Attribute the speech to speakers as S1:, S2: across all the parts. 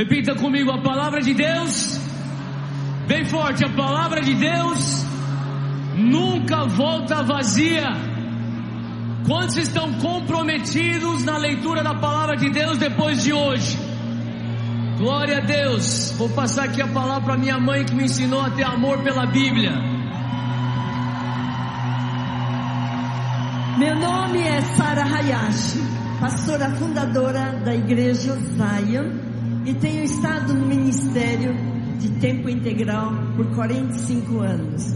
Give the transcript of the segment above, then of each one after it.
S1: Repita comigo a palavra de Deus. Bem forte, a palavra de Deus nunca volta vazia. Quantos estão comprometidos na leitura da palavra de Deus depois de hoje? Glória a Deus. Vou passar aqui a palavra para minha mãe que me ensinou a ter amor pela Bíblia.
S2: Meu nome é Sara Hayashi, pastora fundadora da igreja Zion e tenho estado no ministério de tempo integral por 45 anos.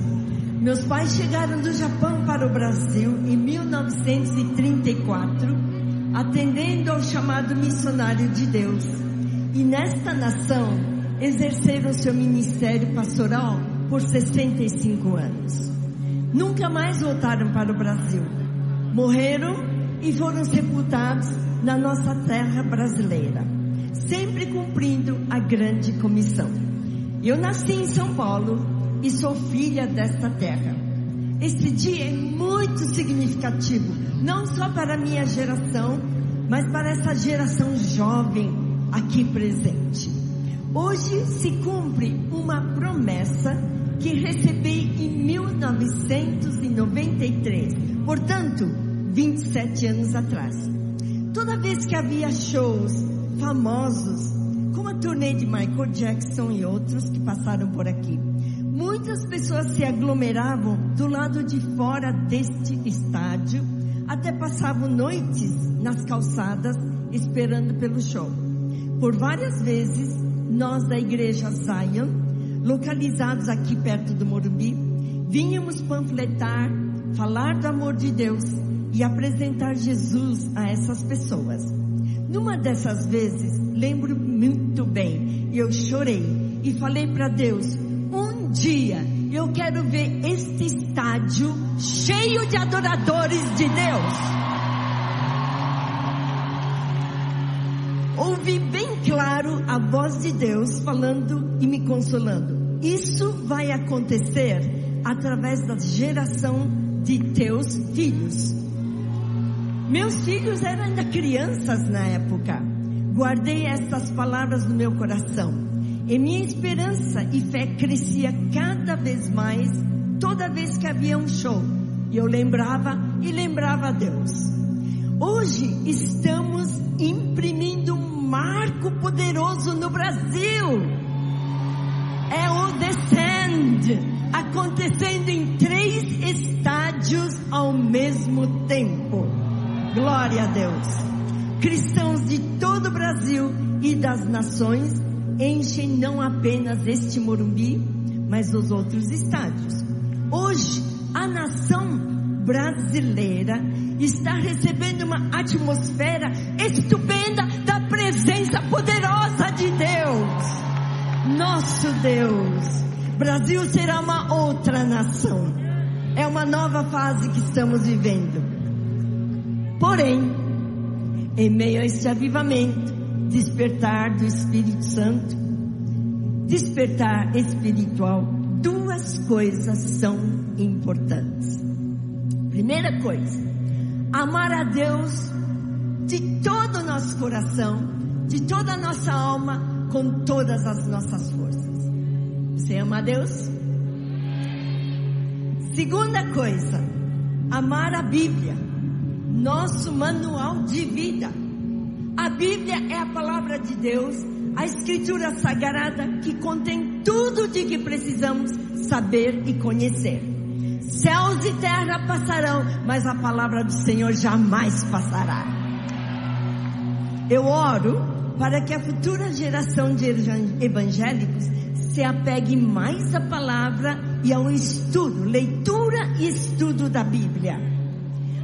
S2: Meus pais chegaram do Japão para o Brasil em 1934, atendendo ao chamado missionário de Deus. E nesta nação exerceram seu ministério pastoral por 65 anos. Nunca mais voltaram para o Brasil. Morreram e foram sepultados na nossa terra brasileira sempre cumprindo a grande comissão. Eu nasci em São Paulo e sou filha desta terra. Este dia é muito significativo, não só para a minha geração, mas para essa geração jovem aqui presente. Hoje se cumpre uma promessa que recebi em 1993, portanto, 27 anos atrás. Toda vez que havia shows famosos, como a turnê de Michael Jackson e outros que passaram por aqui. Muitas pessoas se aglomeravam do lado de fora deste estádio, até passavam noites nas calçadas esperando pelo show. Por várias vezes, nós da igreja Zion, localizados aqui perto do Morumbi, vínhamos panfletar, falar do amor de Deus e apresentar Jesus a essas pessoas. Numa dessas vezes, lembro muito bem, eu chorei e falei para Deus: um dia eu quero ver este estádio cheio de adoradores de Deus. Ouvi bem claro a voz de Deus falando e me consolando. Isso vai acontecer através da geração de teus filhos. Meus filhos eram ainda crianças na época. Guardei essas palavras no meu coração. E minha esperança e fé crescia cada vez mais toda vez que havia um show. E eu lembrava e lembrava a Deus. Hoje estamos imprimindo um marco poderoso no Brasil. É o Descend acontecendo em três estádios ao mesmo tempo. Glória a Deus. Cristãos de todo o Brasil e das nações enchem não apenas este Morumbi, mas os outros estádios. Hoje, a nação brasileira está recebendo uma atmosfera estupenda da presença poderosa de Deus. Nosso Deus. Brasil será uma outra nação. É uma nova fase que estamos vivendo. Porém, em meio a este avivamento, despertar do Espírito Santo, despertar espiritual, duas coisas são importantes. Primeira coisa, amar a Deus de todo o nosso coração, de toda a nossa alma, com todas as nossas forças. Você ama a Deus? Segunda coisa, amar a Bíblia nosso manual de vida. A Bíblia é a palavra de Deus, a escritura sagrada que contém tudo de que precisamos saber e conhecer. Céus e terra passarão, mas a palavra do Senhor jamais passará. Eu oro para que a futura geração de evangélicos se apegue mais à palavra e ao estudo, leitura e estudo da Bíblia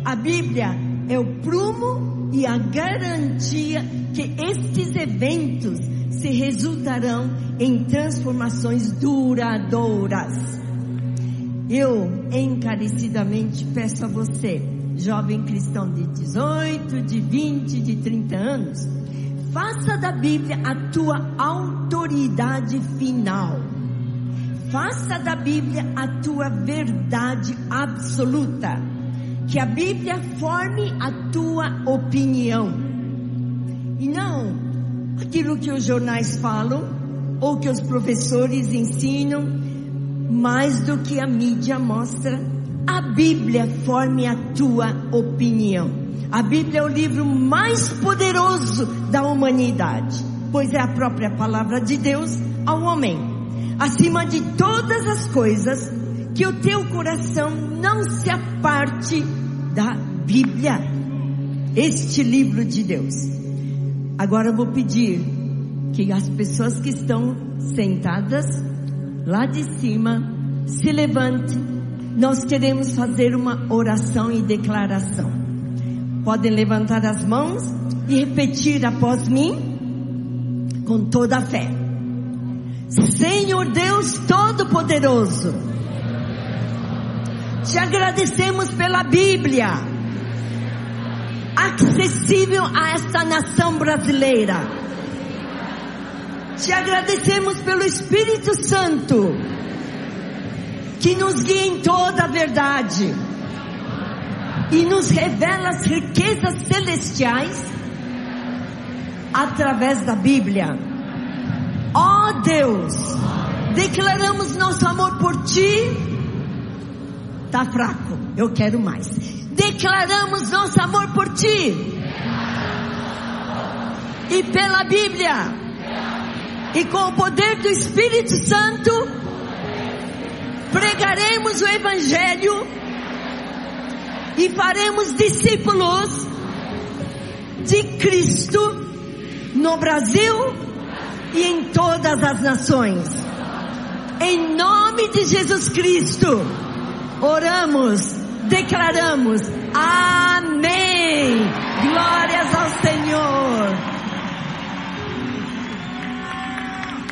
S2: a Bíblia é o prumo e a garantia que estes eventos se resultarão em transformações duradouras. Eu encarecidamente peço a você, jovem cristão de 18, de 20, de 30 anos, faça da Bíblia a tua autoridade final. Faça da Bíblia a tua verdade absoluta que a Bíblia forme a tua opinião e não aquilo que os jornais falam ou que os professores ensinam, mais do que a mídia mostra. A Bíblia forme a tua opinião. A Bíblia é o livro mais poderoso da humanidade, pois é a própria palavra de Deus ao homem. Acima de todas as coisas, que o teu coração não se aparte da Bíblia, este livro de Deus. Agora eu vou pedir que as pessoas que estão sentadas lá de cima se levantem. Nós queremos fazer uma oração e declaração. Podem levantar as mãos e repetir após mim com toda a fé. Senhor Deus Todo-Poderoso, te agradecemos pela Bíblia, acessível a esta nação brasileira. Te agradecemos pelo Espírito Santo, que nos guia em toda a verdade e nos revela as riquezas celestiais através da Bíblia. Ó oh Deus, declaramos nosso amor por Ti. Tá fraco, eu quero mais. Declaramos nosso amor por Ti e pela Bíblia e com o poder do Espírito Santo pregaremos o Evangelho e faremos discípulos de Cristo no Brasil e em todas as nações. Em nome de Jesus Cristo, oramos, declaramos, Amém. Glórias ao Senhor.